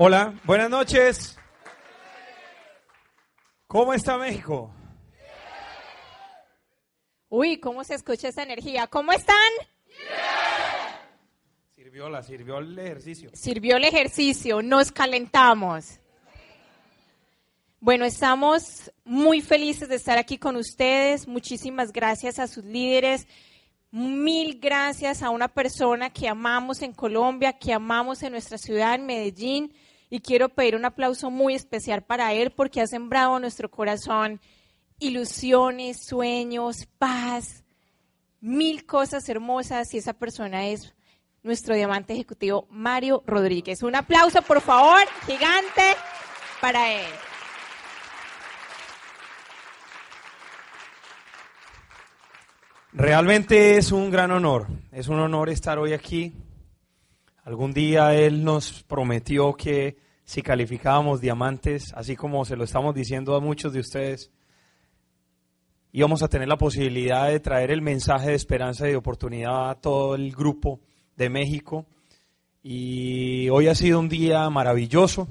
Hola, buenas noches. ¿Cómo está México? Uy, ¿cómo se escucha esa energía? ¿Cómo están? Sirvió la, sirvió el ejercicio. Sirvió el ejercicio, nos calentamos. Bueno, estamos muy felices de estar aquí con ustedes. Muchísimas gracias a sus líderes. Mil gracias a una persona que amamos en Colombia, que amamos en nuestra ciudad, en Medellín. Y quiero pedir un aplauso muy especial para él porque ha sembrado nuestro corazón ilusiones, sueños, paz, mil cosas hermosas. Y esa persona es nuestro diamante ejecutivo Mario Rodríguez. Un aplauso, por favor, gigante para él. Realmente es un gran honor, es un honor estar hoy aquí. Algún día él nos prometió que si calificábamos diamantes, así como se lo estamos diciendo a muchos de ustedes, íbamos a tener la posibilidad de traer el mensaje de esperanza y de oportunidad a todo el grupo de México. Y hoy ha sido un día maravilloso.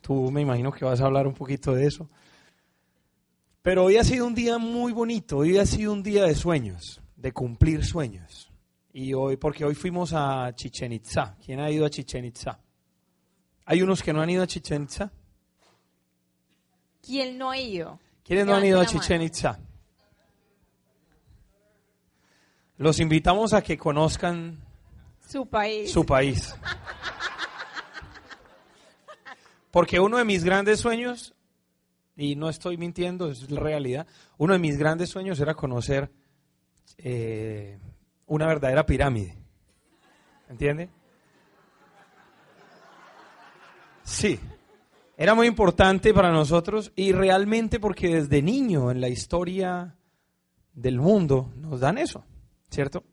Tú me imagino que vas a hablar un poquito de eso. Pero hoy ha sido un día muy bonito, hoy ha sido un día de sueños, de cumplir sueños. Y hoy, porque hoy fuimos a Chichen Itza. ¿Quién ha ido a Chichen Itza? ¿Hay unos que no han ido a Chichen Itza? ¿Quién no ha ido? ¿Quiénes no han ido a Chichen Itza? Los invitamos a que conozcan su país. Su país. Porque uno de mis grandes sueños y no estoy mintiendo, es la realidad. Uno de mis grandes sueños era conocer eh, una verdadera pirámide. ¿Entiende? Sí, era muy importante para nosotros y realmente porque desde niño en la historia del mundo nos dan eso, ¿cierto?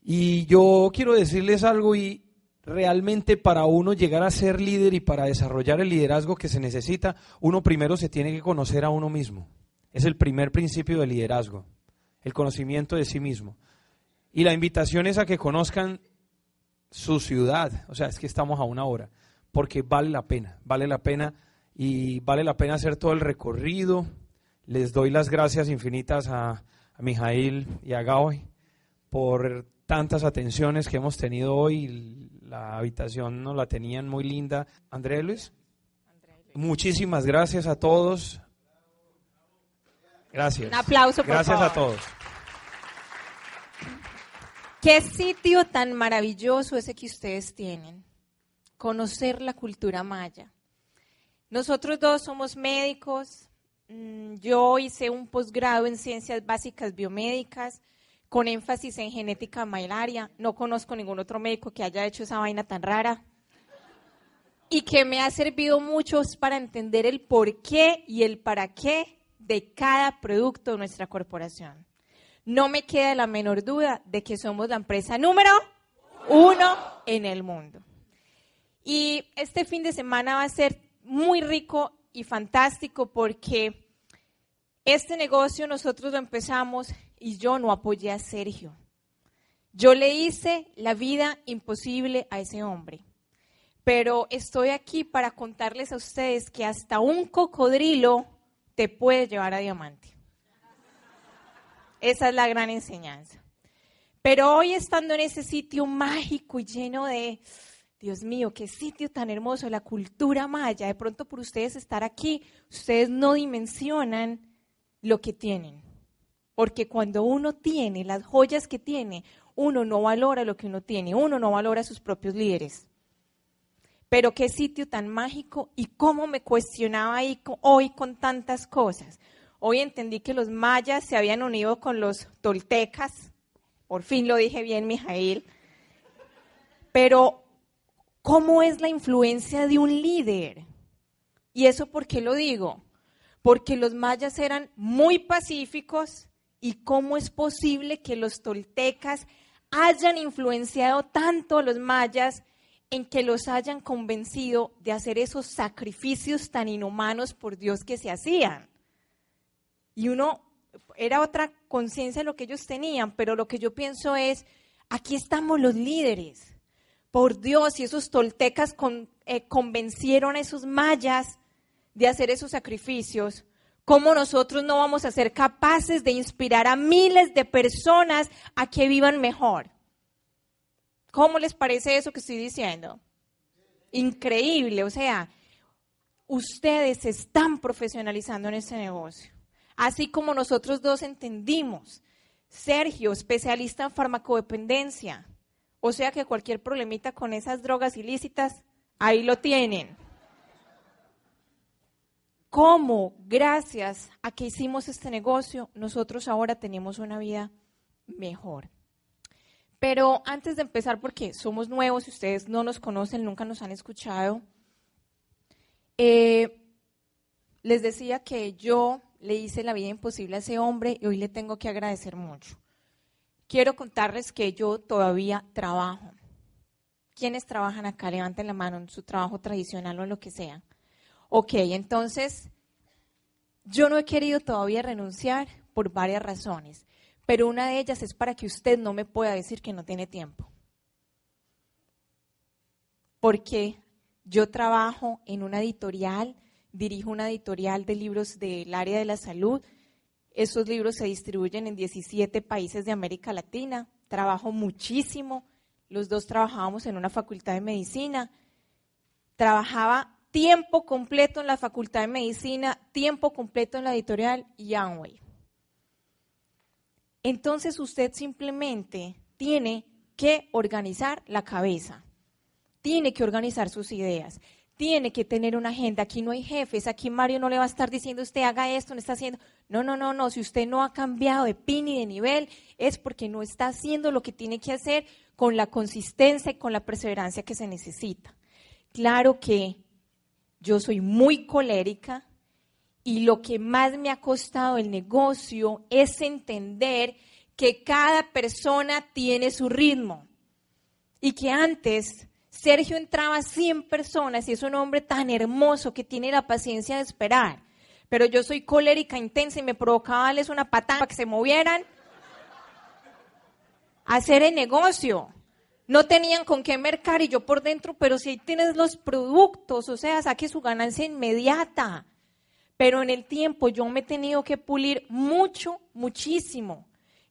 Y yo quiero decirles algo y realmente para uno llegar a ser líder y para desarrollar el liderazgo que se necesita, uno primero se tiene que conocer a uno mismo. Es el primer principio del liderazgo, el conocimiento de sí mismo. Y la invitación es a que conozcan su ciudad, o sea, es que estamos a una hora, porque vale la pena, vale la pena y vale la pena hacer todo el recorrido. Les doy las gracias infinitas a, a Mijail y a Gaoy por tantas atenciones que hemos tenido hoy. La habitación nos la tenían muy linda. André Luis, muchísimas gracias a todos. Gracias. Un aplauso, por Gracias favor. a todos. Qué sitio tan maravilloso ese que ustedes tienen. Conocer la cultura maya. Nosotros dos somos médicos. Mm, Yo hice un posgrado en ciencias básicas biomédicas con énfasis en genética malaria. No conozco ningún otro médico que haya hecho esa vaina tan rara. Y que me ha servido mucho para entender el por qué y el para qué de cada producto de nuestra corporación. No me queda la menor duda de que somos la empresa número uno en el mundo. Y este fin de semana va a ser muy rico y fantástico porque este negocio nosotros lo empezamos y yo no apoyé a Sergio. Yo le hice la vida imposible a ese hombre. Pero estoy aquí para contarles a ustedes que hasta un cocodrilo te puede llevar a diamante. Esa es la gran enseñanza. Pero hoy estando en ese sitio mágico y lleno de, Dios mío, qué sitio tan hermoso, la cultura maya, de pronto por ustedes estar aquí, ustedes no dimensionan lo que tienen. Porque cuando uno tiene las joyas que tiene, uno no valora lo que uno tiene, uno no valora a sus propios líderes. Pero qué sitio tan mágico y cómo me cuestionaba ahí hoy con tantas cosas. Hoy entendí que los mayas se habían unido con los toltecas. Por fin lo dije bien, Mijail. Pero, ¿cómo es la influencia de un líder? ¿Y eso por qué lo digo? Porque los mayas eran muy pacíficos y cómo es posible que los toltecas hayan influenciado tanto a los mayas en que los hayan convencido de hacer esos sacrificios tan inhumanos por Dios que se hacían. Y uno, era otra conciencia lo que ellos tenían, pero lo que yo pienso es, aquí estamos los líderes. Por Dios, y esos toltecas eh, convencieron a esos mayas de hacer esos sacrificios, ¿cómo nosotros no vamos a ser capaces de inspirar a miles de personas a que vivan mejor? ¿Cómo les parece eso que estoy diciendo? Increíble, o sea, ustedes se están profesionalizando en este negocio. Así como nosotros dos entendimos. Sergio, especialista en farmacodependencia. O sea que cualquier problemita con esas drogas ilícitas, ahí lo tienen. ¿Cómo, gracias a que hicimos este negocio, nosotros ahora tenemos una vida mejor? Pero antes de empezar, porque somos nuevos y ustedes no nos conocen, nunca nos han escuchado, eh, les decía que yo le hice la vida imposible a ese hombre y hoy le tengo que agradecer mucho. Quiero contarles que yo todavía trabajo. ¿Quiénes trabajan acá? Levanten la mano en su trabajo tradicional o lo que sea. Ok, entonces yo no he querido todavía renunciar por varias razones, pero una de ellas es para que usted no me pueda decir que no tiene tiempo. Porque yo trabajo en una editorial, dirijo una editorial de libros del área de la salud. Esos libros se distribuyen en 17 países de América Latina. Trabajo muchísimo. Los dos trabajábamos en una facultad de medicina. Trabajaba tiempo completo en la facultad de medicina, tiempo completo en la editorial y. Entonces usted simplemente tiene que organizar la cabeza, tiene que organizar sus ideas, tiene que tener una agenda. Aquí no hay jefes, aquí Mario no le va a estar diciendo usted haga esto, no está haciendo. No, no, no, no. Si usted no ha cambiado de pin y de nivel, es porque no está haciendo lo que tiene que hacer con la consistencia y con la perseverancia que se necesita. Claro que yo soy muy colérica y lo que más me ha costado el negocio es entender que cada persona tiene su ritmo y que antes Sergio entraba a 100 personas y es un hombre tan hermoso que tiene la paciencia de esperar. Pero yo soy colérica intensa y me provocaba darles una patada para que se movieran. Hacer el negocio. No tenían con qué mercar y yo por dentro, pero si ahí tienes los productos, o sea, saque su ganancia inmediata. Pero en el tiempo yo me he tenido que pulir mucho, muchísimo.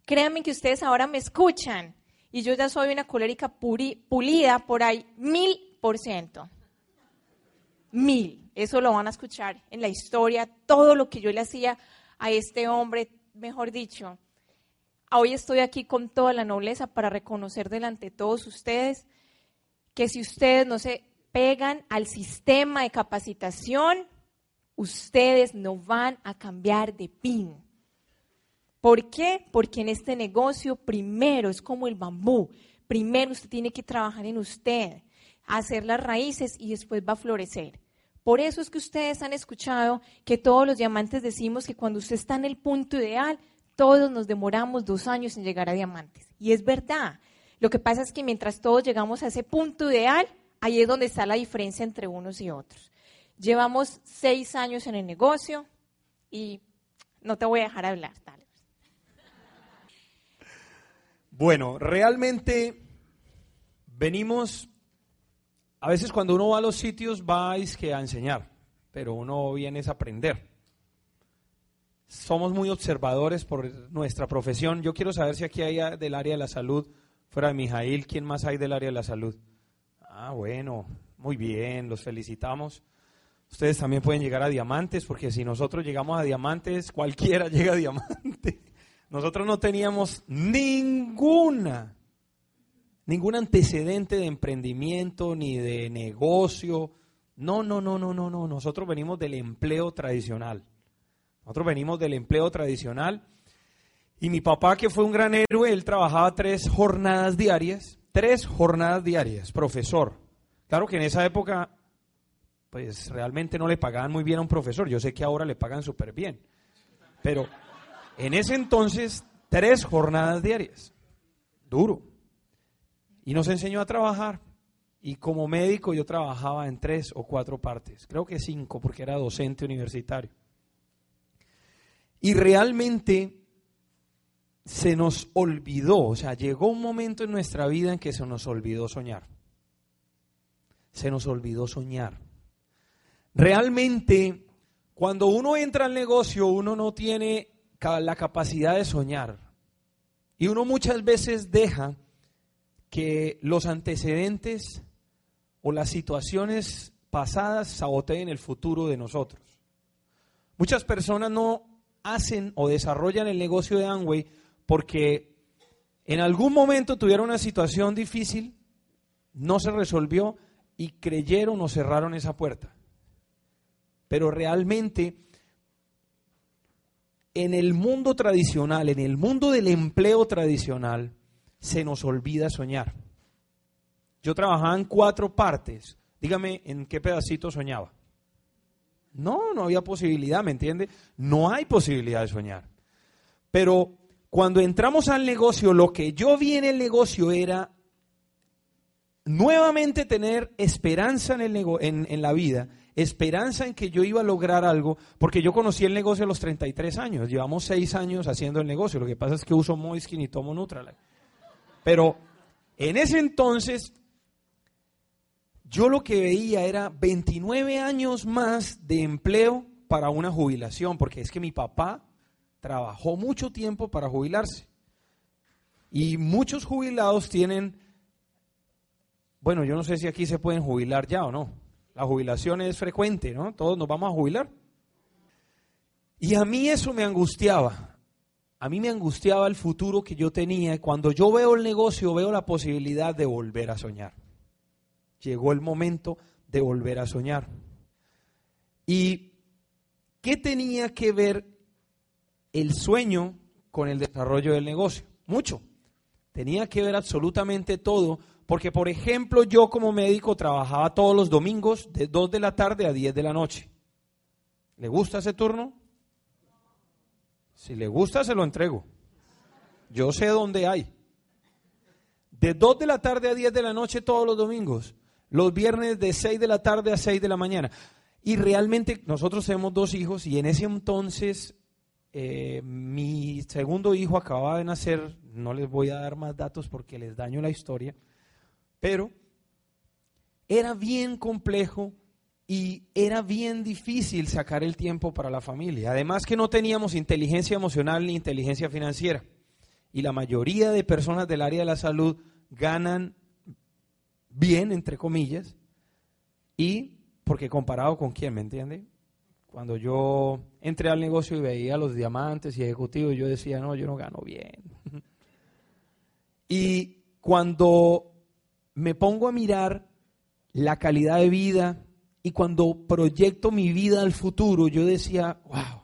Créanme que ustedes ahora me escuchan y yo ya soy una colérica pulida por ahí mil por ciento. Mil. Eso lo van a escuchar en la historia, todo lo que yo le hacía a este hombre, mejor dicho. Hoy estoy aquí con toda la nobleza para reconocer delante de todos ustedes que si ustedes no se pegan al sistema de capacitación, ustedes no van a cambiar de pin. ¿Por qué? Porque en este negocio primero es como el bambú. Primero usted tiene que trabajar en usted, hacer las raíces y después va a florecer. Por eso es que ustedes han escuchado que todos los diamantes decimos que cuando usted está en el punto ideal, todos nos demoramos dos años en llegar a diamantes. Y es verdad. Lo que pasa es que mientras todos llegamos a ese punto ideal, ahí es donde está la diferencia entre unos y otros. Llevamos seis años en el negocio y no te voy a dejar hablar, dale. Bueno, realmente venimos, a veces cuando uno va a los sitios va a enseñar, pero uno viene a aprender somos muy observadores por nuestra profesión. Yo quiero saber si aquí hay del área de la salud, fuera de Mijail, ¿quién más hay del área de la salud? Ah, bueno, muy bien, los felicitamos. Ustedes también pueden llegar a diamantes, porque si nosotros llegamos a diamantes, cualquiera llega a diamante. Nosotros no teníamos ninguna, ningún antecedente de emprendimiento ni de negocio. No, no, no, no, no, no. Nosotros venimos del empleo tradicional. Nosotros venimos del empleo tradicional y mi papá, que fue un gran héroe, él trabajaba tres jornadas diarias, tres jornadas diarias, profesor. Claro que en esa época, pues realmente no le pagaban muy bien a un profesor. Yo sé que ahora le pagan súper bien. Pero en ese entonces, tres jornadas diarias. Duro. Y nos enseñó a trabajar. Y como médico yo trabajaba en tres o cuatro partes. Creo que cinco, porque era docente universitario. Y realmente se nos olvidó, o sea, llegó un momento en nuestra vida en que se nos olvidó soñar. se nos olvidó soñar. Realmente, cuando uno entra al negocio, uno no tiene la capacidad de soñar. Y uno muchas veces deja que los antecedentes o las situaciones pasadas saboteen el futuro de nosotros. Muchas personas no hacen o desarrollan el negocio de Amway porque en algún momento tuvieron una situación difícil, no se resolvió y creyeron o cerraron esa puerta. Pero realmente en el mundo tradicional, en el mundo del empleo tradicional, se nos olvida soñar. Yo trabajaba en cuatro partes. Dígame en qué pedacito soñaba. No, no había posibilidad, ¿me entiende? No hay posibilidad de soñar. Pero cuando entramos al negocio, lo que yo vi en el negocio era nuevamente tener esperanza en, el en, en la vida esperanza en que yo iba a lograr algo, porque yo conocí el negocio a los 33 años, llevamos 6 años haciendo el negocio, lo que pasa es que uso Moiskin y tomo Nutralite. Pero en ese entonces, yo lo que veía era 29 años más de empleo para una jubilación, porque es que mi papá trabajó mucho tiempo para jubilarse. Y muchos jubilados tienen, bueno, yo no sé si aquí se pueden jubilar ya o no. La jubilación es frecuente, ¿no? Todos nos vamos a jubilar. Y a mí eso me angustiaba. A mí me angustiaba el futuro que yo tenía. Cuando yo veo el negocio, veo la posibilidad de volver a soñar. Llegó el momento de volver a soñar. ¿Y qué tenía que ver el sueño con el desarrollo del negocio? Mucho. Tenía que ver absolutamente todo porque, por ejemplo, yo como médico trabajaba todos los domingos de 2 de la tarde a 10 de la noche. ¿Le gusta ese turno? Si le gusta, se lo entrego. Yo sé dónde hay. De 2 de la tarde a 10 de la noche todos los domingos. Los viernes de 6 de la tarde a 6 de la mañana. Y realmente nosotros tenemos dos hijos y en ese entonces eh, mi segundo hijo acababa de nacer. No les voy a dar más datos porque les daño la historia. Pero era bien complejo y era bien difícil sacar el tiempo para la familia. Además que no teníamos inteligencia emocional ni inteligencia financiera. Y la mayoría de personas del área de la salud ganan bien, entre comillas, y porque comparado con quién, ¿me entiende? Cuando yo entré al negocio y veía los diamantes y ejecutivos, yo decía, no, yo no gano bien. y cuando me pongo a mirar la calidad de vida y cuando proyecto mi vida al futuro, yo decía, wow,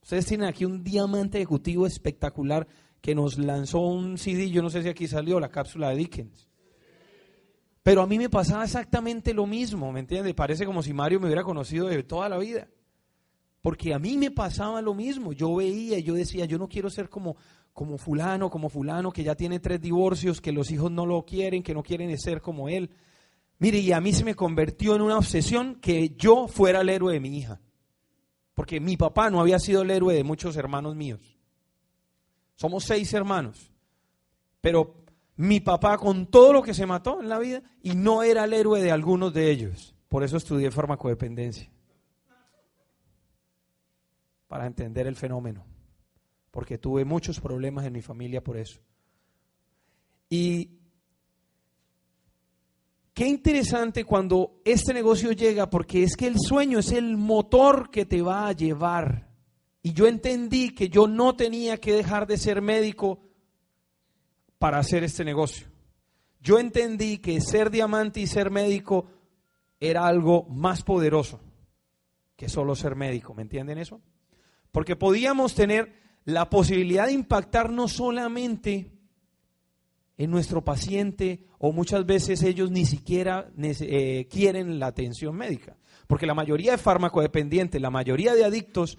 ustedes tienen aquí un diamante ejecutivo espectacular que nos lanzó un CD, yo no sé si aquí salió la cápsula de Dickens. Pero a mí me pasaba exactamente lo mismo, ¿me entiendes? Parece como si Mario me hubiera conocido de toda la vida. Porque a mí me pasaba lo mismo. Yo veía, yo decía, yo no quiero ser como, como fulano, como fulano, que ya tiene tres divorcios, que los hijos no lo quieren, que no quieren ser como él. Mire, y a mí se me convirtió en una obsesión que yo fuera el héroe de mi hija. Porque mi papá no había sido el héroe de muchos hermanos míos. Somos seis hermanos. Pero mi papá con todo lo que se mató en la vida y no era el héroe de algunos de ellos. Por eso estudié farmacodependencia. Para entender el fenómeno porque tuve muchos problemas en mi familia por eso. Y qué interesante cuando este negocio llega, porque es que el sueño es el motor que te va a llevar. Y yo entendí que yo no tenía que dejar de ser médico para hacer este negocio. Yo entendí que ser diamante y ser médico era algo más poderoso que solo ser médico. ¿Me entienden eso? Porque podíamos tener la posibilidad de impactar no solamente en nuestro paciente o muchas veces ellos ni siquiera eh, quieren la atención médica. Porque la mayoría de farmacodependientes, la mayoría de adictos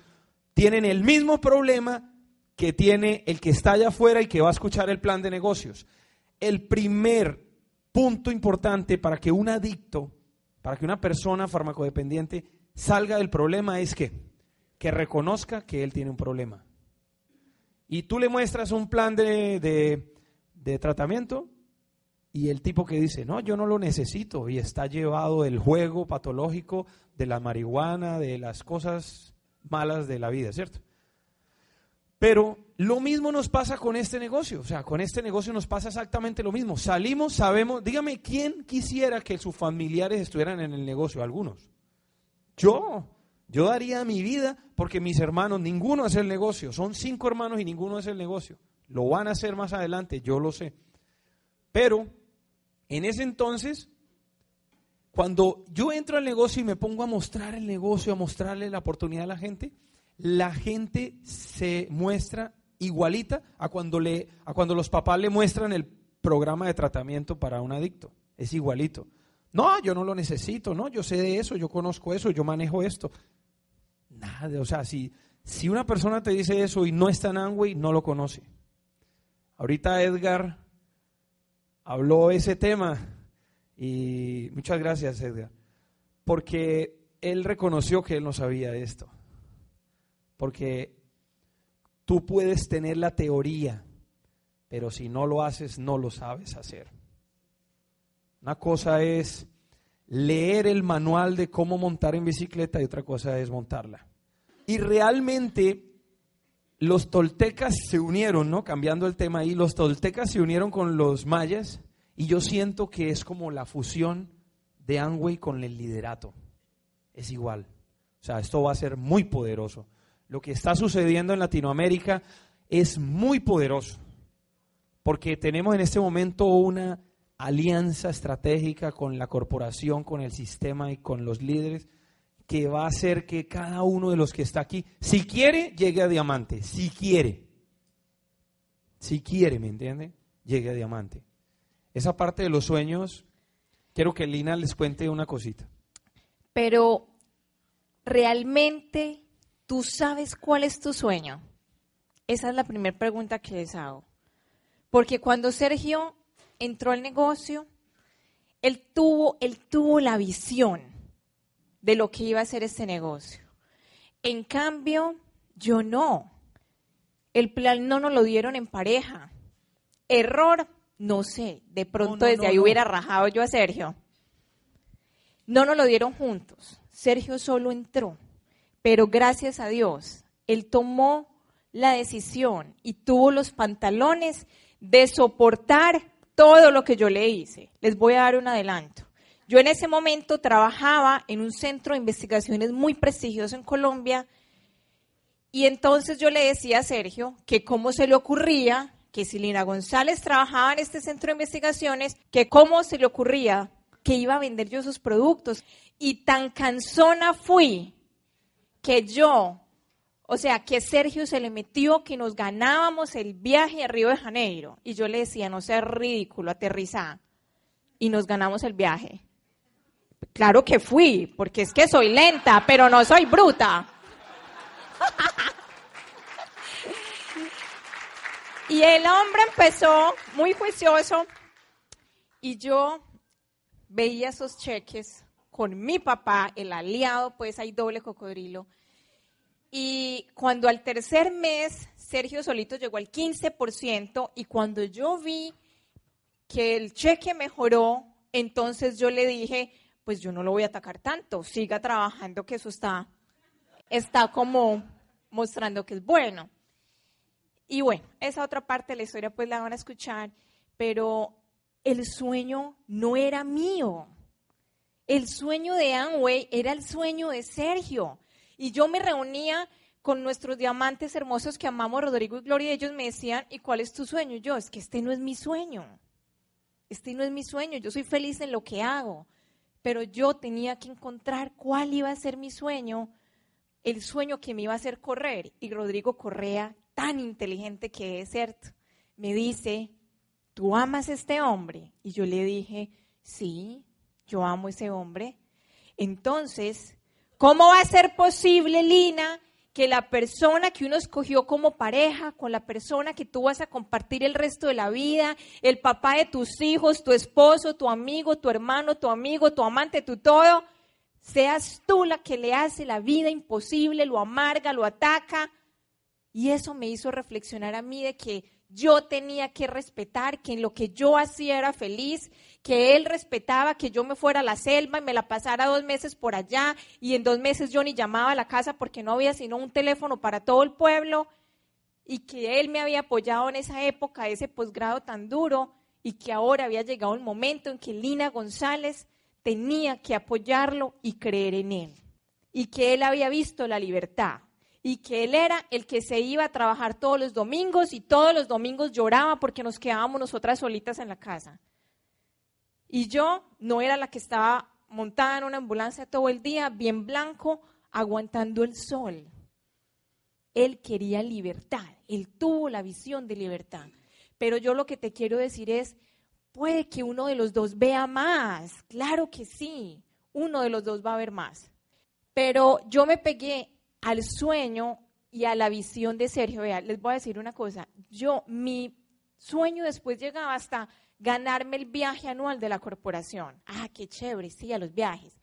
tienen el mismo problema que tiene el que está allá afuera y que va a escuchar el plan de negocios. El primer punto importante para que un adicto, para que una persona farmacodependiente salga del problema es que, que reconozca que él tiene un problema y tú le muestras un plan de, tratamiento y el tipo que dice, no, yo no lo necesito y está llevado del juego patológico, de la marihuana, de las cosas malas de la vida, ¿cierto? Pero lo mismo nos pasa con este negocio, o sea, con este negocio nos pasa exactamente lo mismo. Salimos, sabemos, dígame, ¿quién quisiera que sus familiares estuvieran en el negocio? Algunos. Yo, yo daría mi vida porque mis hermanos, ninguno hace el negocio, son cinco hermanos y ninguno hace el negocio. Lo van a hacer más adelante, yo lo sé. Pero en ese entonces, cuando yo entro al negocio y me pongo a mostrar el negocio, a mostrarle la oportunidad a la gente, la gente se muestra igualita a cuando, le, a cuando los papás le muestran el programa de tratamiento para un adicto. Es igualito. No, yo no lo necesito, no, yo sé de eso, yo conozco eso, yo manejo esto. Nada, o sea, si, si una persona te dice eso y no está en Amway, no lo conoce. Ahorita Edgar habló ese tema y muchas gracias Edgar, porque él reconoció que él no sabía esto. Porque tú puedes tener la teoría, pero si no lo haces, no lo sabes hacer. Una cosa es leer el manual de cómo montar en bicicleta y otra cosa es montarla. Y realmente los toltecas se unieron, ¿no? Cambiando el tema ahí, los toltecas se unieron con los mayas y yo siento que es como la fusión de Angway con el liderato. Es igual. O sea, esto va a ser muy poderoso. Lo que está sucediendo en Latinoamérica es muy poderoso, porque tenemos en este momento una alianza estratégica con la corporación, con el sistema y con los líderes que va a hacer que cada uno de los que está aquí, si quiere, llegue a diamante, si quiere. Si quiere, ¿me entiende? Llegue a diamante. Esa parte de los sueños, quiero que Lina les cuente una cosita. Pero realmente ¿Tú sabes cuál es tu sueño? Esa es la primera pregunta que les hago. Porque cuando Sergio entró al negocio, él tuvo, él tuvo la visión de lo que iba a ser este negocio. En cambio, yo no. El plan no nos lo dieron en pareja. Error, no sé. De pronto desde ahí hubiera rajado yo a Sergio. No nos lo dieron juntos. Sergio solo entró. Pero gracias a Dios, él tomó la decisión y tuvo los pantalones de soportar todo lo que yo le hice. Les voy a dar un adelanto. Yo en ese momento trabajaba en un centro de investigaciones muy prestigioso en Colombia y entonces yo le decía a Sergio que cómo se le ocurría que si Lina González trabajaba en este centro de investigaciones, que cómo se le ocurría que iba a vender yo sus productos. Y tan cansona fui que yo, o sea, que Sergio se le metió que nos ganábamos el viaje a Río de Janeiro. Y yo le decía, no seas ridículo, aterriza. Y nos ganamos el viaje. Claro que fui, porque es que soy lenta, pero no soy bruta. y el hombre empezó muy juicioso y yo veía esos cheques con mi papá, el aliado, pues hay doble cocodrilo, y cuando al tercer mes Sergio Solito llegó al 15% y cuando yo vi que el cheque mejoró, entonces yo le dije, pues yo no lo voy a atacar tanto, siga trabajando que eso está, está como mostrando que es bueno. Y bueno, esa otra parte de la historia pues la van a escuchar, pero el sueño no era mío. El sueño de Amway era el sueño de Sergio. Y yo me reunía con nuestros diamantes hermosos que amamos, Rodrigo y Gloria, y ellos me decían, ¿y cuál es tu sueño? yo, es que este no es mi sueño. Este no es mi sueño, yo soy feliz en lo que hago, pero yo tenía que encontrar cuál iba a ser mi sueño, el sueño que me iba a hacer correr. Y Rodrigo Correa, tan inteligente que es, ¿cierto? Me dice, ¿tú amas a este hombre? Y yo le dije, sí, yo amo a ese hombre. Entonces, ¿Cómo va a ser posible, Lina, que la persona que uno escogió como pareja, con la persona que tú vas a compartir el resto de la vida, el papá de tus hijos, tu esposo, tu amigo, tu hermano, tu amigo, tu amante, tu todo, seas tú la que le hace la vida imposible, lo amarga, lo ataca? Y eso me hizo reflexionar a mí de que yo tenía que respetar, que en lo que yo hacía era feliz, que él respetaba que yo me fuera a la selva y me la pasara dos meses por allá y en dos meses yo ni llamaba a la casa porque no había sino un teléfono para todo el pueblo y que él me había apoyado en esa época, ese posgrado tan duro y que ahora había llegado el momento en que Lina González tenía que apoyarlo y creer en él y que él había visto la libertad y que él era el que se iba a trabajar todos los domingos y todos los domingos lloraba porque nos quedábamos nosotras solitas en la casa. Y yo no era la que estaba montada en una ambulancia todo el día, bien blanco, aguantando el sol. Él quería libertad, él tuvo la visión de libertad. Pero yo lo que te quiero decir es, puede que uno de los dos vea más, claro que sí, uno de los dos va a ver más. Pero yo me pegué al sueño y a la visión de Sergio. Vea, les voy a decir una cosa. Yo, mi sueño después llegaba hasta ganarme el viaje anual de la corporación. Ah, qué chévere, sí, a los viajes.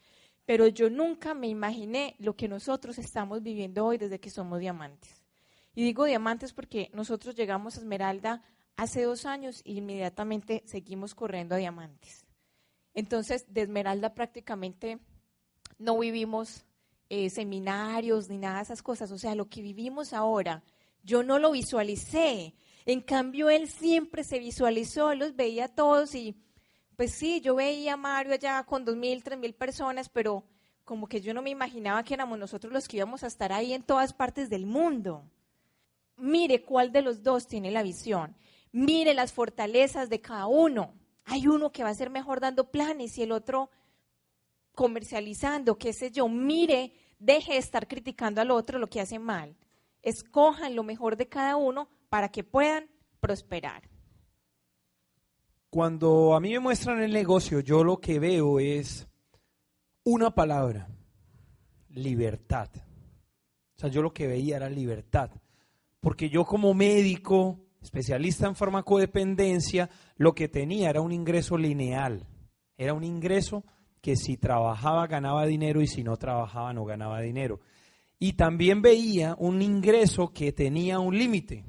Pero yo nunca me imaginé lo que nosotros estamos viviendo hoy desde que somos diamantes. Y digo diamantes porque nosotros llegamos a Esmeralda hace dos años y inmediatamente seguimos corriendo a diamantes. Entonces, de Esmeralda prácticamente no vivimos eh, seminarios ni nada de esas cosas. O sea, lo que vivimos ahora, yo no lo visualicé. En cambio, él siempre se visualizó, los veía todos y pues sí, yo veía a Mario allá con dos mil, tres mil personas, pero como que yo no me imaginaba que éramos nosotros los que íbamos a estar ahí en todas partes del mundo. Mire cuál de los dos tiene la visión. Mire las fortalezas de cada uno. Hay uno que va a ser mejor dando planes y el otro comercializando, qué sé yo, mire, deje de estar criticando al otro lo que hace mal. Escojan lo mejor de cada uno para que puedan prosperar. Cuando a mí me muestran el negocio, yo lo que veo es una palabra, libertad. O sea, yo lo que veía era libertad. Porque yo como médico, especialista en farmacodependencia, lo que tenía era un ingreso lineal. Era un ingreso que si trabajaba ganaba dinero y si no trabajaba no ganaba dinero. Y también veía un ingreso que tenía un límite.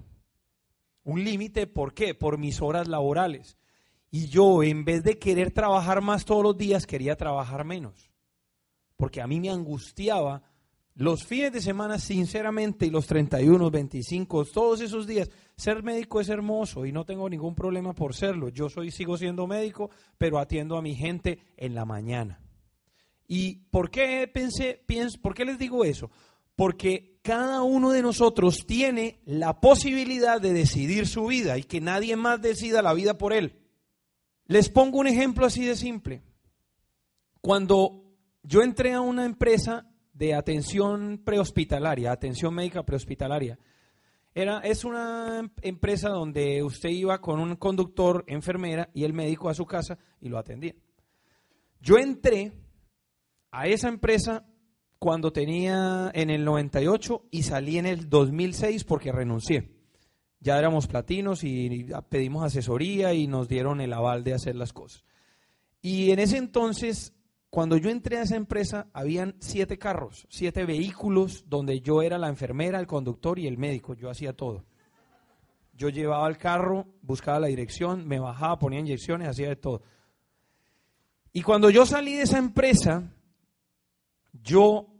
Un límite, ¿por qué? Por mis horas laborales. Y yo, en vez de querer trabajar más todos los días, quería trabajar menos. Porque a mí me angustiaba los fines de semana, sinceramente, y los 31, 25, todos esos días, ser médico es hermoso y no tengo ningún problema por serlo. Yo soy, sigo siendo médico, pero atiendo a mi gente en la mañana. ¿Y por qué pensé, pienso, por qué les digo eso? Porque cada uno de nosotros tiene la posibilidad de decidir su vida y que nadie más decida la vida por él. Les pongo un ejemplo así de simple. Cuando yo entré a una empresa de atención prehospitalaria, atención médica prehospitalaria. Era, es una empresa donde usted iba con un conductor, enfermera y el médico a su casa y lo atendía. Yo entré a esa empresa cuando tenía en el 98 y salí en el 2006 porque renuncié. Ya éramos platinos y pedimos asesoría y nos dieron el aval de hacer las cosas. Y en ese entonces cuando yo entré a esa empresa, habían siete carros, siete vehículos, donde yo era la enfermera, el conductor y el médico. Yo hacía todo. Yo llevaba el carro, buscaba la dirección, me bajaba, ponía inyecciones, hacía de todo. Y cuando yo salí de esa empresa, yo,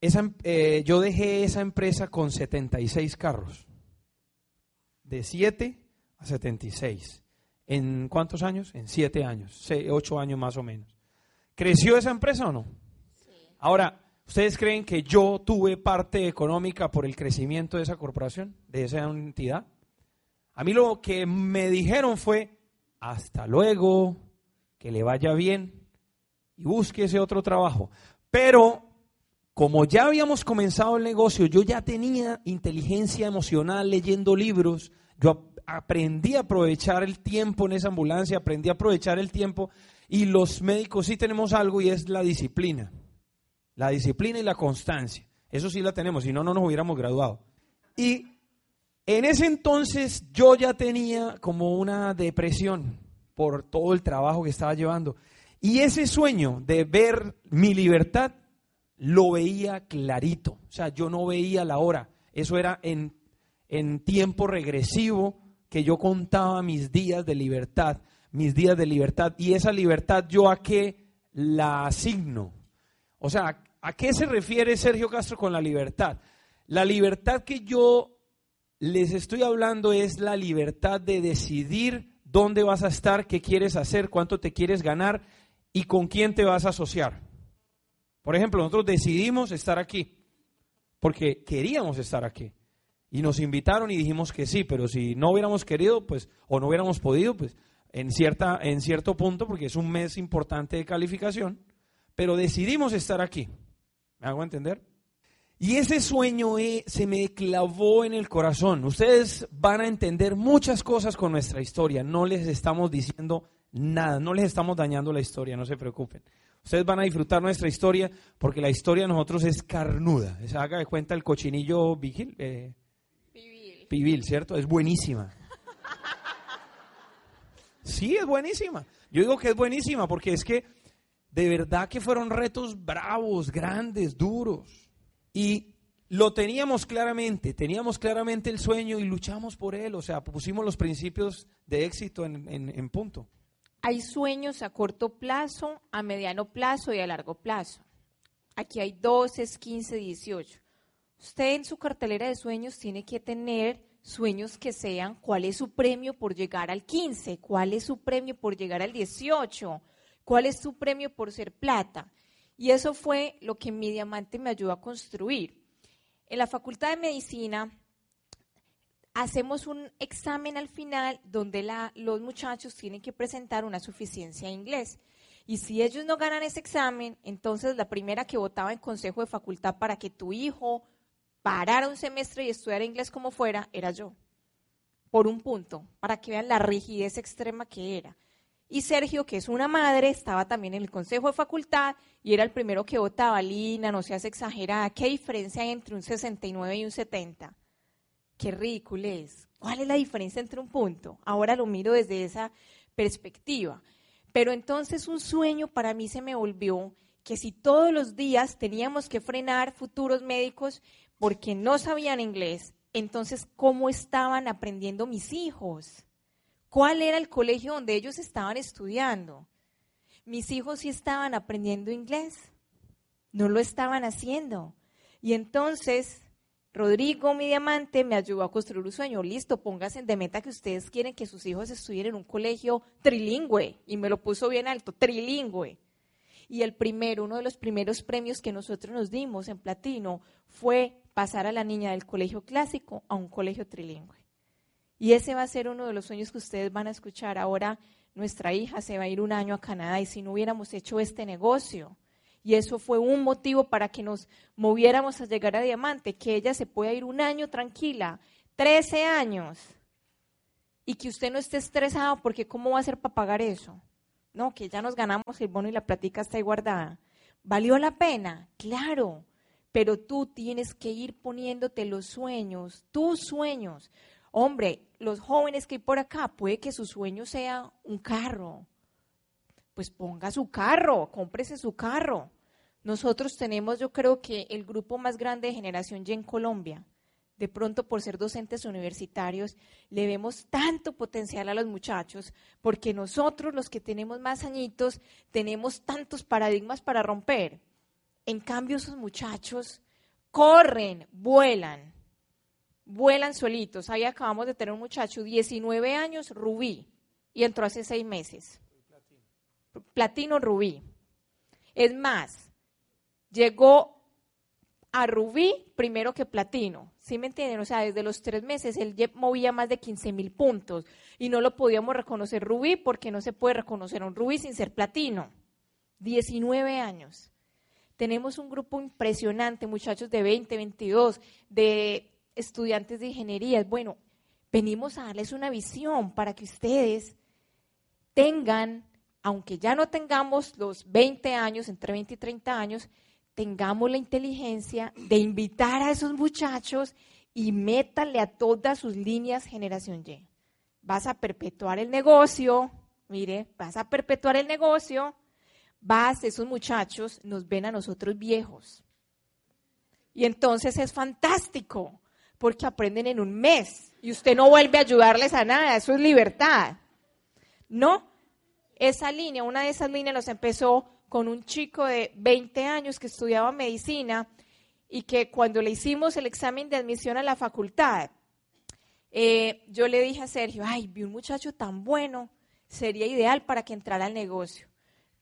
esa, eh, yo dejé esa empresa con 76 carros. De 7 a 76. ¿En cuántos años? En 7 años, 8 años más o menos. ¿Creció esa empresa o no? Ahora, ¿ustedes creen que yo tuve parte económica por el crecimiento de esa corporación, de esa entidad? A mí lo que me dijeron fue, hasta luego, que le vaya bien y busque ese otro trabajo. Pero como ya habíamos comenzado el negocio, yo ya tenía inteligencia emocional leyendo libros, yo aprendí a aprovechar el tiempo en esa ambulancia, aprendí a aprovechar el tiempo y los médicos sí tenemos algo y es la disciplina. La disciplina y la constancia. Eso sí la tenemos, si no, no nos hubiéramos graduado. Y en ese entonces yo ya tenía como una depresión por todo el trabajo que estaba llevando. Y ese sueño de ver mi libertad lo veía clarito. O sea, yo no veía la hora. Eso era en, en tiempo regresivo que yo contaba mis días de libertad, mis días de libertad, y esa libertad yo a qué la asigno. O sea, ¿a qué se refiere Sergio Castro con la libertad? La libertad que yo les estoy hablando es la libertad de decidir dónde vas a estar, qué quieres hacer, cuánto te quieres ganar y con quién te vas a asociar. Por ejemplo, nosotros decidimos estar aquí porque queríamos estar aquí. Y nos invitaron y dijimos que sí, pero si no hubiéramos querido, pues, o no hubiéramos podido, pues, en, cierta, en cierto punto, porque es un mes importante de calificación, pero decidimos estar aquí. ¿Me hago entender? Y ese sueño eh, se me clavó en el corazón. Ustedes van a entender muchas cosas con nuestra historia. No les estamos diciendo nada, no les estamos dañando la historia, no se preocupen. Ustedes van a disfrutar nuestra historia porque la historia de nosotros es carnuda. Se haga de cuenta el cochinillo vigil, eh, pibil. pibil, ¿cierto? Es buenísima. Sí, es buenísima. Yo digo que es buenísima porque es que de verdad que fueron retos bravos, grandes, duros. Y lo teníamos claramente, teníamos claramente el sueño y luchamos por él, o sea, pusimos los principios de éxito en, en punto. Hay sueños a corto plazo, a mediano plazo y a largo plazo. Aquí hay 12, 15, 18. Usted en su cartelera de sueños tiene que tener sueños que sean cuál es su premio por llegar al 15, cuál es su premio por llegar al 18, cuál es su premio por ser plata. Y eso fue lo que mi diamante me ayudó a construir. En la Facultad de Medicina hacemos un examen al final donde los muchachos tienen que presentar una suficiencia en inglés. Y si ellos no ganan ese examen, entonces la primera que votaba en consejo de facultad para que tu hijo parara un semestre y estudiara inglés como fuera, era yo. Por un punto, para que vean la rigidez extrema que era. Y Sergio, que es una madre, estaba también en el consejo de facultad y era el primero que votaba. Lina, no seas exagerada. ¿Qué diferencia hay entre un 69 y un 70? qué ridículo es. ¿Cuál es la diferencia entre un punto? Ahora lo miro desde esa perspectiva. Pero entonces un sueño para mí se me volvió que si todos los días teníamos que frenar futuros médicos porque no sabían inglés, entonces ¿cómo estaban aprendiendo mis hijos? ¿Cuál era el colegio donde ellos estaban estudiando? Mis hijos sí estaban aprendiendo inglés, no lo estaban haciendo. Y entonces Rodrigo, mi diamante, me ayudó a construir un sueño. Listo, pónganse de meta que ustedes quieren que sus hijos estudien en un colegio trilingüe. Y me lo puso bien alto, trilingüe. Y el primero, uno de los primeros premios que nosotros nos dimos en platino fue pasar a la niña del colegio clásico a un colegio trilingüe. Y ese va a ser uno de los sueños que ustedes van a escuchar. Ahora nuestra hija se va a ir un año a Canadá y si no hubiéramos hecho este negocio, y eso fue un motivo para que nos moviéramos a llegar a Diamante, que ella se pueda ir un año tranquila, 13 años, y que usted no esté estresado porque ¿cómo va a ser para pagar eso? No, que ya nos ganamos el bono y la platica está ahí guardada. ¿Valió la pena? Claro, pero tú tienes que ir poniéndote los sueños, tus sueños. Hombre, los jóvenes que hay por acá, puede que su sueño sea un carro, pues ponga su carro, cómprese su carro. Nosotros tenemos, yo creo que el grupo más grande de generación Y en Colombia. De pronto, por ser docentes universitarios, le vemos tanto potencial a los muchachos, porque nosotros, los que tenemos más añitos, tenemos tantos paradigmas para romper. En cambio, esos muchachos corren, vuelan, vuelan solitos. Ahí acabamos de tener un muchacho, 19 años, Rubí, y entró hace seis meses platino rubí. Es más, llegó a rubí primero que platino. ¿Sí me entienden? O sea, desde los tres meses él movía más de 15 mil puntos y no lo podíamos reconocer rubí porque no se puede reconocer un rubí sin ser platino. 19 años. Tenemos un grupo impresionante, muchachos de 20, 22, de estudiantes de ingeniería. Bueno, venimos a darles una visión para que ustedes tengan aunque ya no tengamos los 20 años, entre 20 y 30 años, tengamos la inteligencia de invitar a esos muchachos y métale a todas sus líneas generación Y. Vas a perpetuar el negocio, mire, vas a perpetuar el negocio, vas, esos muchachos nos ven a nosotros viejos. Y entonces es fantástico, porque aprenden en un mes y usted no vuelve a ayudarles a nada, eso es libertad. No, esa línea, una de esas líneas nos empezó con un chico de 20 años que estudiaba medicina y que cuando le hicimos el examen de admisión a la facultad, eh, yo le dije a Sergio, ay, vi un muchacho tan bueno, sería ideal para que entrara al negocio.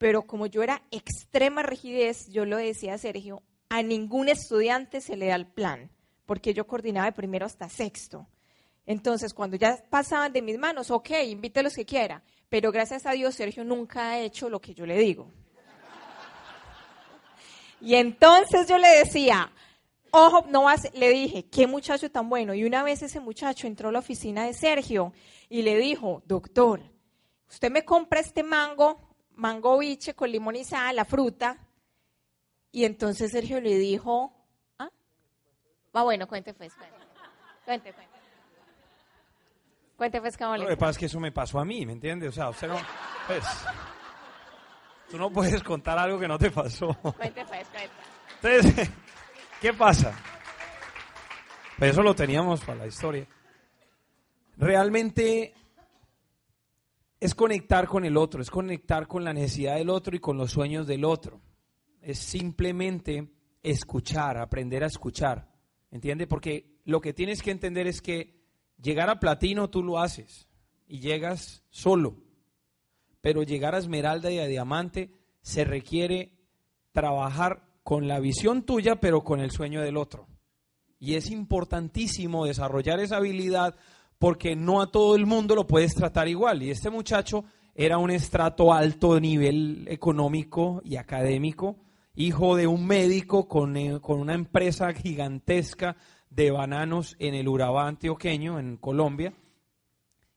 Pero como yo era extrema rigidez, yo lo decía a Sergio, a ningún estudiante se le da el plan, porque yo coordinaba de primero hasta sexto. Entonces, cuando ya pasaban de mis manos, ok, invite a los que quiera, pero gracias a Dios Sergio nunca ha hecho lo que yo le digo. Y entonces yo le decía, ojo, no vas, le dije, qué muchacho tan bueno. Y una vez ese muchacho entró a la oficina de Sergio y le dijo, doctor, usted me compra este mango, mango biche con limón y sal, la fruta. Y entonces Sergio le dijo, ¿ah? Va bueno, cuente pues, cuente, cuente, cuente. Cuente pues, Lo que pasa es que eso me pasó a mí, ¿me entiendes? O sea, usted no, pues, tú no puedes contar algo que no te pasó. Cuente pues, cuente. Entonces, ¿qué pasa? Pues eso lo teníamos para la historia. Realmente es conectar con el otro, es conectar con la necesidad del otro y con los sueños del otro. Es simplemente escuchar, aprender a escuchar. ¿Entiende? Porque lo que tienes que entender es que llegar a platino tú lo haces y llegas solo. Pero llegar a esmeralda y a diamante se requiere trabajar con la visión tuya, pero con el sueño del otro. Y es importantísimo desarrollar esa habilidad porque no a todo el mundo lo puedes tratar igual. Y este muchacho era un estrato alto de nivel económico y académico, hijo de un médico con, eh, con una empresa gigantesca de bananos en el Urabá antioqueño, en Colombia.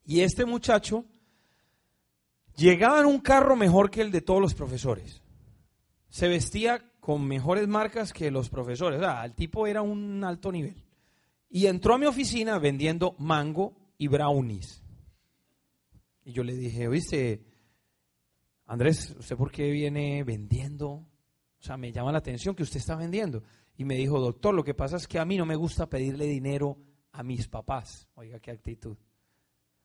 Y este muchacho llegaba en un carro mejor que el de todos los profesores. Se vestía con mejores marcas que los profesores. O sea, el tipo era un alto nivel y entró a mi oficina vendiendo mango y brownies. Y yo le dije, oíste, Andrés, ¿usted por qué viene vendiendo? O sea, me llama la atención que usted está vendiendo. Y me dijo, doctor, lo que pasa es que a mí no me gusta pedirle dinero a mis papás. Oiga, qué actitud.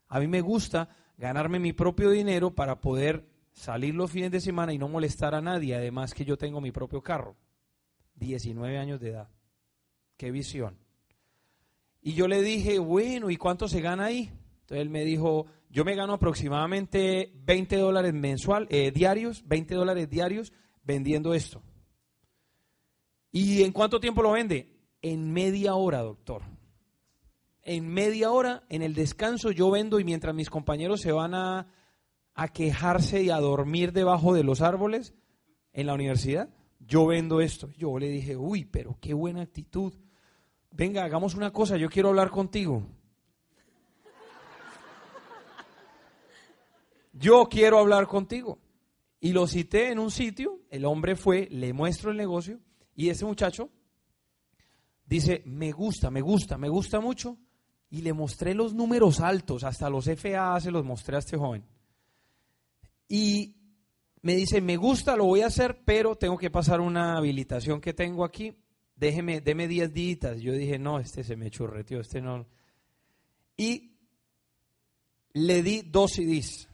A mí me gusta ganarme mi propio dinero para poder salir los fines de semana y no molestar a nadie, además que yo tengo mi propio carro. 19 años de edad. Qué visión. Y yo le dije, bueno, ¿y cuánto se gana ahí? Entonces él me dijo, yo me gano aproximadamente 20 dólares mensual, eh, diarios, 20 dólares diarios vendiendo esto. ¿Y en cuánto tiempo lo vende? En media hora, doctor. En media hora, en el descanso, yo vendo y mientras mis compañeros se van a, a quejarse y a dormir debajo de los árboles en la universidad, yo vendo esto. Yo le dije, uy, pero qué buena actitud venga, hagamos una cosa, yo quiero hablar contigo. Yo quiero hablar contigo. Y lo cité en un sitio, el hombre fue, le muestro el negocio y ese muchacho dice, me gusta, me gusta, me gusta mucho. Y le mostré los números altos, hasta los FA se los mostré a este joven. Y me dice, me gusta, lo voy a hacer, pero tengo que pasar una habilitación que tengo aquí déjeme, deme 10 días. Yo dije, no, este se me churreteó, este no. Y le di dos CDs.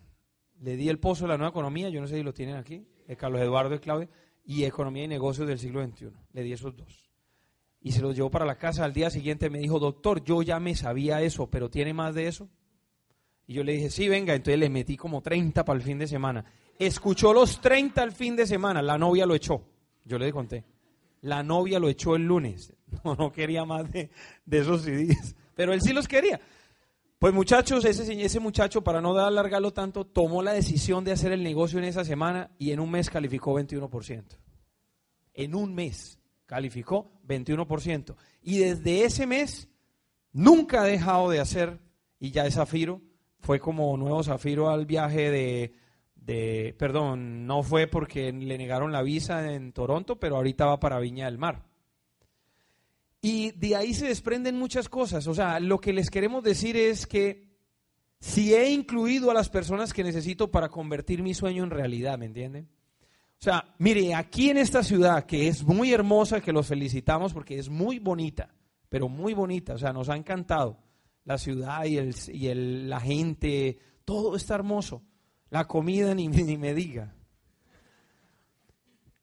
Le di El Pozo de la Nueva Economía, yo no sé si lo tienen aquí, de Carlos Eduardo y Claudia, y Economía y Negocios del siglo XXI. Le di esos dos. Y se los llevó para la casa. Al día siguiente me dijo, doctor, yo ya me sabía eso, pero ¿tiene más de eso? Y yo le dije, sí, venga. Entonces le metí como 30 para el fin de semana. Escuchó los 30 al fin de semana, la novia lo echó. Yo le conté. La novia lo echó el lunes. No, quería más de, esos CDs. Pero él sí los quería. Pues muchachos, ese, ese muchacho, para no alargarlo tanto, tomó la decisión de hacer el negocio en esa semana y en un mes calificó 21%. En un mes calificó 21%. Y desde ese mes nunca ha dejado de hacer, y ya es Zafiro, fue como nuevo Zafiro al viaje de perdón, no fue porque le negaron la visa en Toronto, pero ahorita va para Viña del Mar. Y de ahí se desprenden muchas cosas. O sea, lo que les queremos decir es que si he incluido a las personas que necesito para convertir mi sueño en realidad, ¿me entienden? O sea, mire, aquí en esta ciudad, que es muy hermosa, que los felicitamos porque es muy bonita, pero muy bonita, o sea, nos ha encantado la ciudad y, el, y el, la gente, todo está hermoso. La comida ni, ni me diga.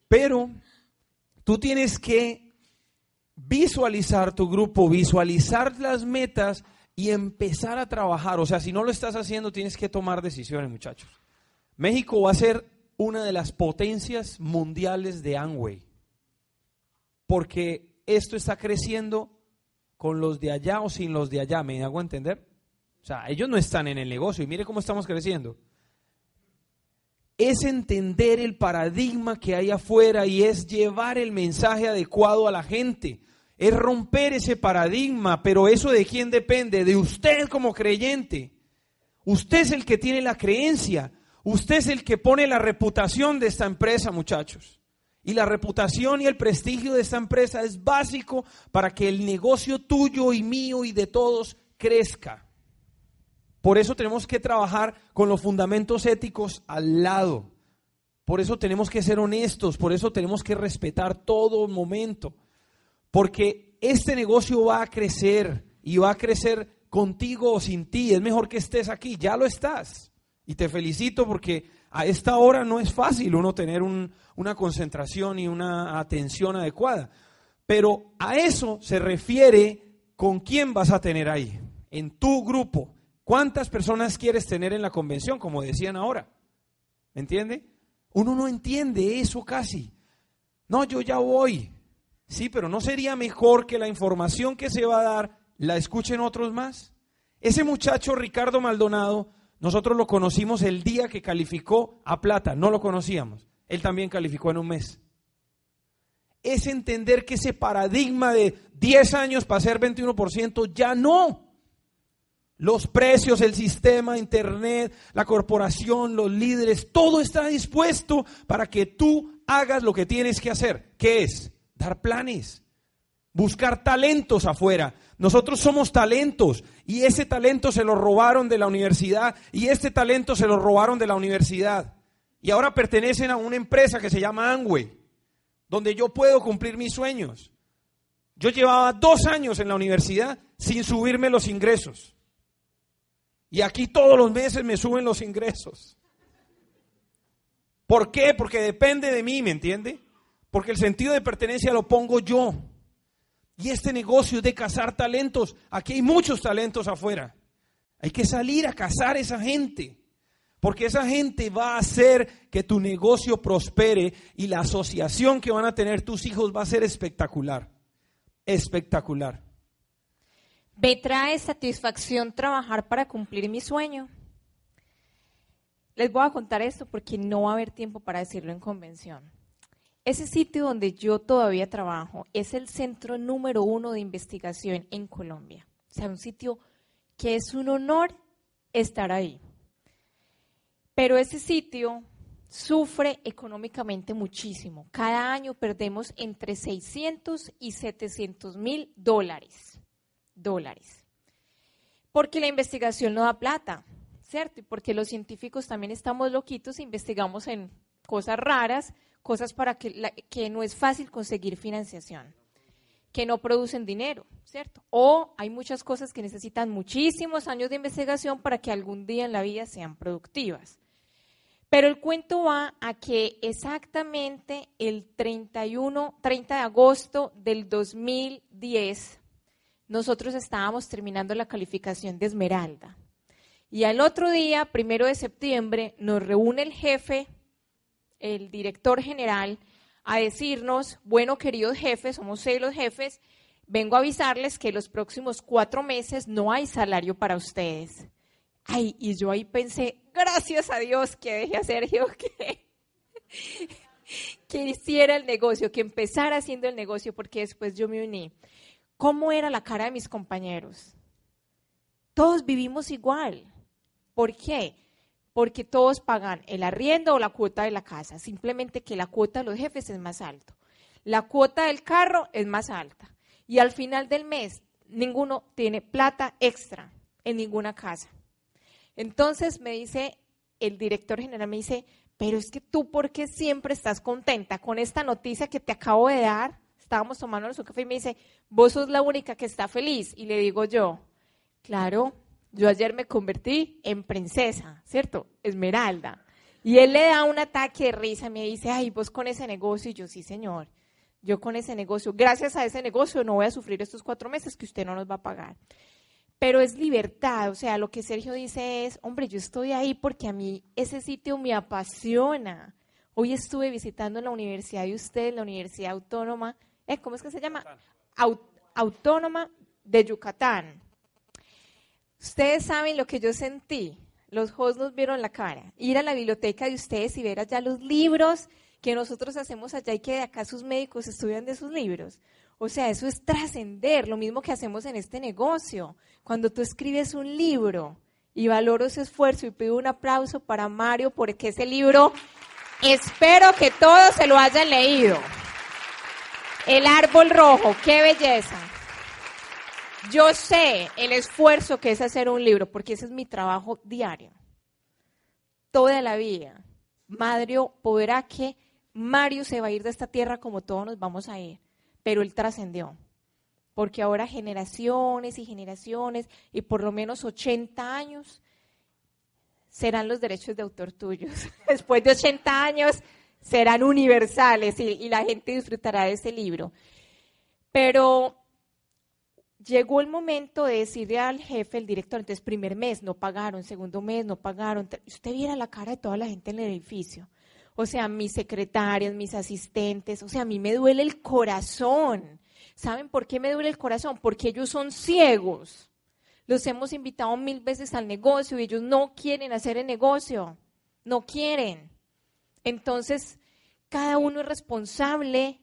Pero tú tienes que visualizar tu grupo, visualizar las metas y empezar a trabajar. O sea, si no lo estás haciendo, tienes que tomar decisiones, muchachos. México va a ser una de las potencias mundiales de Amway, porque esto está creciendo con los de allá o sin los de allá, ¿me hago entender? O sea, ellos no están en el negocio y mire cómo estamos creciendo. Es entender el paradigma que hay afuera y es llevar el mensaje adecuado a la gente. Es romper ese paradigma, pero eso de quién depende? De usted como creyente. Usted es el que tiene la creencia. Usted es el que pone la reputación de esta empresa, muchachos. Y la reputación y el prestigio de esta empresa es básico para que el negocio tuyo y mío y de todos crezca. Por eso tenemos que trabajar con los fundamentos éticos al lado. Por eso tenemos que ser honestos, por eso tenemos que respetar todo momento. Porque este negocio va a crecer y va a crecer contigo o sin ti. Es mejor que estés aquí, ya lo estás. Y te felicito porque a esta hora no es fácil uno tener una concentración y una atención adecuada. Pero a eso se refiere con quién vas a tener ahí, en tu grupo. ¿Cuántas personas quieres tener en la convención, como decían ahora? ¿Me entiende? Uno no entiende eso casi. No, yo ya voy. Sí, pero ¿no sería mejor que la información que se va a dar la escuchen otros más? Ese muchacho Ricardo Maldonado nosotros lo conocimos el día que calificó a plata, no lo conocíamos. Él también calificó en un mes. Es entender que ese paradigma de 10 años para ser 21% ya no. Los precios, el sistema, Internet, la corporación, los líderes, todo está dispuesto para que tú hagas lo que tienes que hacer. ¿Qué es? Dar planes, buscar talentos afuera. Nosotros somos talentos y ese talento se lo robaron de la universidad y este talento se lo robaron de la universidad. Y ahora pertenecen a una empresa que se llama Angway, donde yo puedo cumplir mis sueños. Yo llevaba dos años en la universidad sin subirme los ingresos. Y aquí todos los meses me suben los ingresos. ¿Por qué? Porque depende de mí, ¿me entiende? Porque el sentido de pertenencia lo pongo yo. Y este negocio de cazar talentos. Aquí hay muchos talentos afuera. Hay que salir a cazar esa gente. Porque esa gente va a hacer que tu negocio prospere y la asociación que van a tener tus hijos va a ser espectacular. Espectacular. Me trae satisfacción trabajar para cumplir mi sueño. Les voy a contar esto porque no va a haber tiempo para decirlo en convención. Ese sitio donde yo todavía trabajo es el centro número uno de investigación en Colombia. O sea, un sitio que es un honor estar ahí. Pero ese sitio sufre económicamente muchísimo. Cada año perdemos entre 600 y 700 mil dólares. Dólares. Porque la investigación no da plata, ¿cierto? Y porque los científicos también estamos loquitos e investigamos en cosas raras cosas para que, que no es fácil conseguir financiación, que no producen dinero, ¿cierto? O hay muchas cosas que necesitan muchísimos años de investigación para que algún día en la vida sean productivas. Pero el cuento va a que exactamente el 31, 30 de agosto del 2010, nosotros estábamos terminando la calificación de Esmeralda. Y al otro día, primero de septiembre, nos reúne el jefe el director general a decirnos, bueno, queridos jefes, somos seis los jefes, vengo a avisarles que los próximos cuatro meses no hay salario para ustedes. Ay, y yo ahí pensé, gracias a Dios que dejé a Sergio que, hiciera el negocio, que empezara haciendo el negocio, porque después yo me uní. ¿Cómo era la cara de mis compañeros? Todos vivimos igual. ¿Por qué? porque todos pagan el arriendo o la cuota de la casa, simplemente que la cuota de los jefes es más alta. La cuota del carro es más alta. Y al final del mes, ninguno tiene plata extra en ninguna casa. Entonces me dice, el director general me dice, pero es que tú, ¿por qué siempre estás contenta con esta noticia que te acabo de dar? Estábamos tomándonos un café y me dice, vos sos la única que está feliz. Y le digo yo, claro, yo ayer me convertí en princesa, ¿cierto? Esmeralda. Y él le da un ataque de risa, me dice, ay, vos con ese negocio. Y yo, sí, señor, yo con ese negocio, gracias a ese negocio no voy a sufrir estos cuatro meses que usted no nos va a pagar. Pero es libertad, o sea, lo que Sergio dice es, hombre, yo estoy ahí porque a mí ese sitio me apasiona. Hoy estuve visitando la universidad de usted, la Universidad Autónoma, ¿eh? ¿cómo es que se llama? Autónoma de Yucatán. Ustedes saben lo que yo sentí. Los hosts nos vieron la cara. Ir a la biblioteca de ustedes y ver allá los libros que nosotros hacemos allá y que de acá sus médicos estudian de sus libros. O sea, eso es trascender, lo mismo que hacemos en este negocio. Cuando tú escribes un libro y valoro ese esfuerzo y pido un aplauso para Mario porque ese libro espero que todos se lo hayan leído. El árbol rojo, qué belleza. Yo sé el esfuerzo que es hacer un libro, porque ese es mi trabajo diario. Toda la vida. Mario podrá que Mario se va a ir de esta tierra como todos nos vamos a ir, pero él trascendió. Porque ahora generaciones y generaciones y por lo menos 80 años serán los derechos de autor tuyos. Después de 80 años serán universales y, la gente disfrutará de ese libro. Pero llegó el momento de decirle al jefe, el director, entonces primer mes no pagaron, segundo mes no pagaron. Usted viera la cara de toda la gente en el edificio. O sea, mis secretarias, mis asistentes, o sea, a mí me duele el corazón. ¿Saben por qué me duele el corazón? Porque ellos son ciegos. Los hemos invitado mil veces al negocio y ellos no quieren hacer el negocio. No quieren. Entonces, cada uno es responsable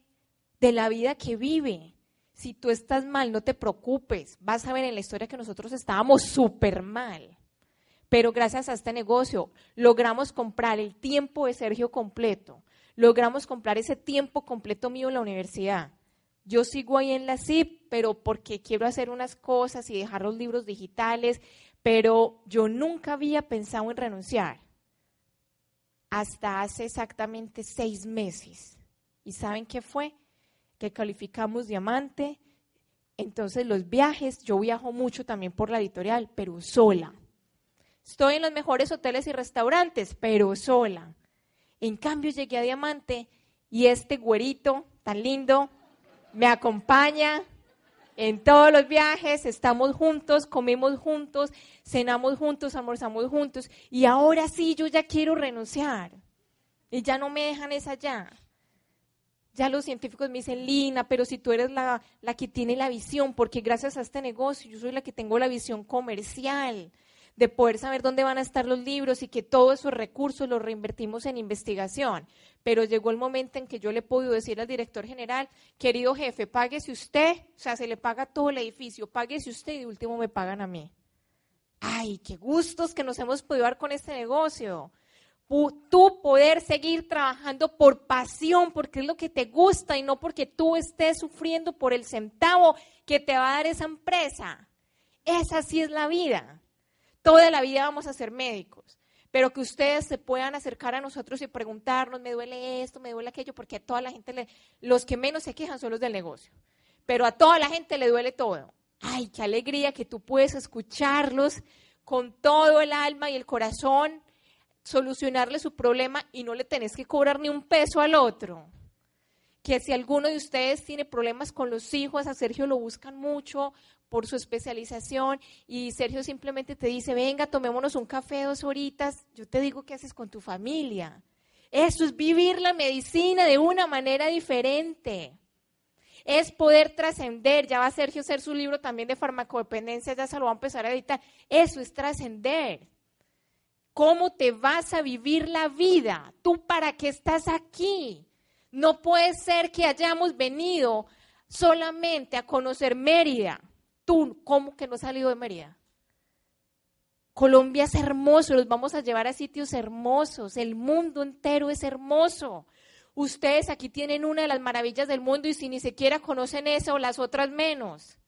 de la vida que vive. Si tú estás mal, no te preocupes. Vas a ver en la historia que nosotros estábamos súper mal. Pero gracias a este negocio logramos comprar el tiempo de Sergio completo. Logramos comprar ese tiempo completo mío en la universidad. Yo sigo ahí en la CIP, pero porque quiero hacer unas cosas y dejar los libros digitales, pero yo nunca había pensado en renunciar hasta hace exactamente seis meses. ¿Y saben qué fue? que calificamos diamante. Entonces los viajes, yo viajo mucho también por la editorial, pero sola. Estoy en los mejores hoteles y restaurantes, pero sola. En cambio llegué a diamante y este güerito tan lindo me acompaña en todos los viajes, estamos juntos, comemos juntos, cenamos juntos, almorzamos juntos y ahora sí yo ya quiero renunciar y ya no me dejan esa ya. Ya los científicos me dicen, Lina, pero si tú eres la, la que tiene la visión, porque gracias a este negocio yo soy la que tengo la visión comercial de poder saber dónde van a estar los libros y que todos esos recursos los reinvertimos en investigación. Pero llegó el momento en que yo le puedo decir al director general, querido jefe, páguese usted, o sea, se le paga todo el edificio, páguese usted y de último me pagan a mí. Ay, qué gustos que nos hemos podido dar con este negocio tú poder seguir trabajando por pasión, porque es lo que te gusta y no porque tú estés sufriendo por el centavo que te va a dar esa empresa. Esa sí es la vida. Toda la vida vamos a ser médicos, pero que ustedes se puedan acercar a nosotros y preguntarnos, me duele esto, me duele aquello, porque a toda la gente, le, los que menos se quejan son los del negocio, pero a toda la gente le duele todo. Ay, qué alegría que tú puedes escucharlos con todo el alma y el corazón solucionarle su problema y no le tenés que cobrar ni un peso al otro. Que si alguno de ustedes tiene problemas con los hijos, a Sergio lo buscan mucho por su especialización y Sergio simplemente te dice, venga, tomémonos un café dos horitas, yo te digo qué haces con tu familia. Eso es vivir la medicina de una manera diferente. Es poder trascender. Ya va Sergio a hacer su libro también de farmacodependencia, ya se lo va a empezar a editar. Eso es trascender. ¿Cómo te vas a vivir la vida? ¿Tú para qué estás aquí? No puede ser que hayamos venido solamente a conocer Mérida. Tú, ¿cómo que no has salido de Mérida? Colombia es hermoso, los vamos a llevar a sitios hermosos, el mundo entero es hermoso. Ustedes aquí tienen una de las maravillas del mundo y si ni siquiera conocen eso, las otras menos.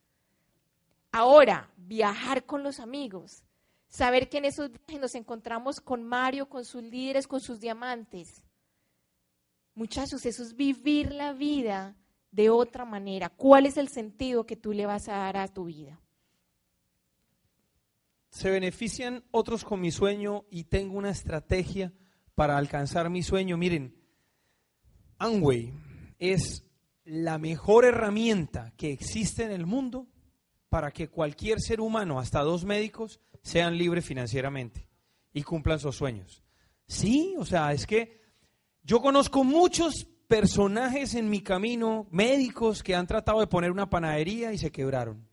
Ahora, viajar con los amigos. Saber que en esos viajes nos encontramos con Mario, con sus líderes, con sus diamantes. Muchachos, eso es vivir la vida de otra manera? ¿Cuál es el sentido que tú le vas a dar a tu vida? Se benefician otros con mi sueño y tengo una estrategia para alcanzar mi sueño. Miren, Amway es la mejor herramienta que existe en el mundo para que cualquier ser humano, hasta dos médicos, sean libres financieramente y cumplan sus sueños. Sí, o sea, es que yo conozco muchos personajes en mi camino, médicos, que han tratado de poner una panadería y se quebraron.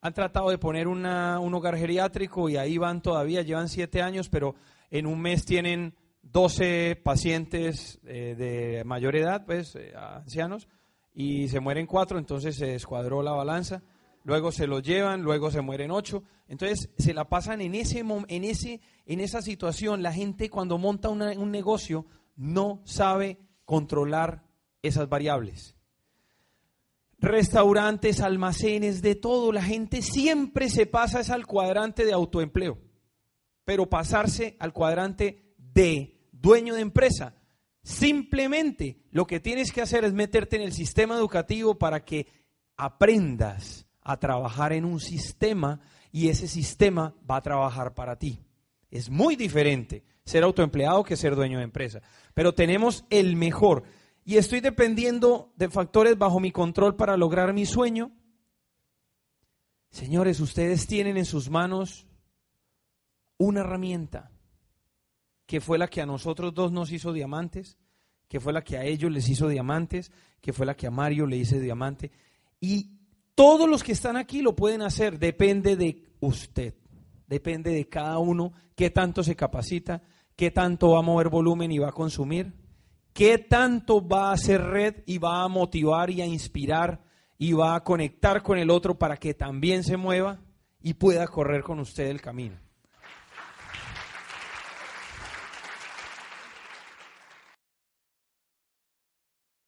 Han tratado de poner un hogar geriátrico y ahí van todavía, llevan siete años, pero en un mes tienen 12 pacientes eh, de mayor edad, pues, eh, ancianos, y se mueren cuatro, entonces se descuadró la balanza luego se los llevan, luego se mueren ocho. Entonces se la pasan en, ese, en, ese, en esa situación. La gente cuando monta un negocio no sabe controlar esas variables. Restaurantes, almacenes, de todo. La gente siempre se pasa es al cuadrante de autoempleo. Pero pasarse al cuadrante de dueño de empresa. Simplemente lo que tienes que hacer es meterte en el sistema educativo para que aprendas a trabajar en un sistema y ese sistema va a trabajar para ti. Es muy diferente ser autoempleado que ser dueño de empresa. Pero tenemos el mejor. Y estoy dependiendo de factores bajo mi control para lograr mi sueño. Señores, ustedes tienen en sus manos una herramienta que fue la que a nosotros dos nos hizo diamantes, que fue la que a ellos les hizo diamantes, que fue la que a Mario le hizo diamante. Y todos los que están aquí lo pueden hacer, depende de usted, depende de cada uno, qué tanto se capacita, qué tanto va a mover volumen y va a consumir, qué tanto va a hacer red y va a motivar y a inspirar y va a conectar con el otro para que también se mueva y pueda correr con usted el camino.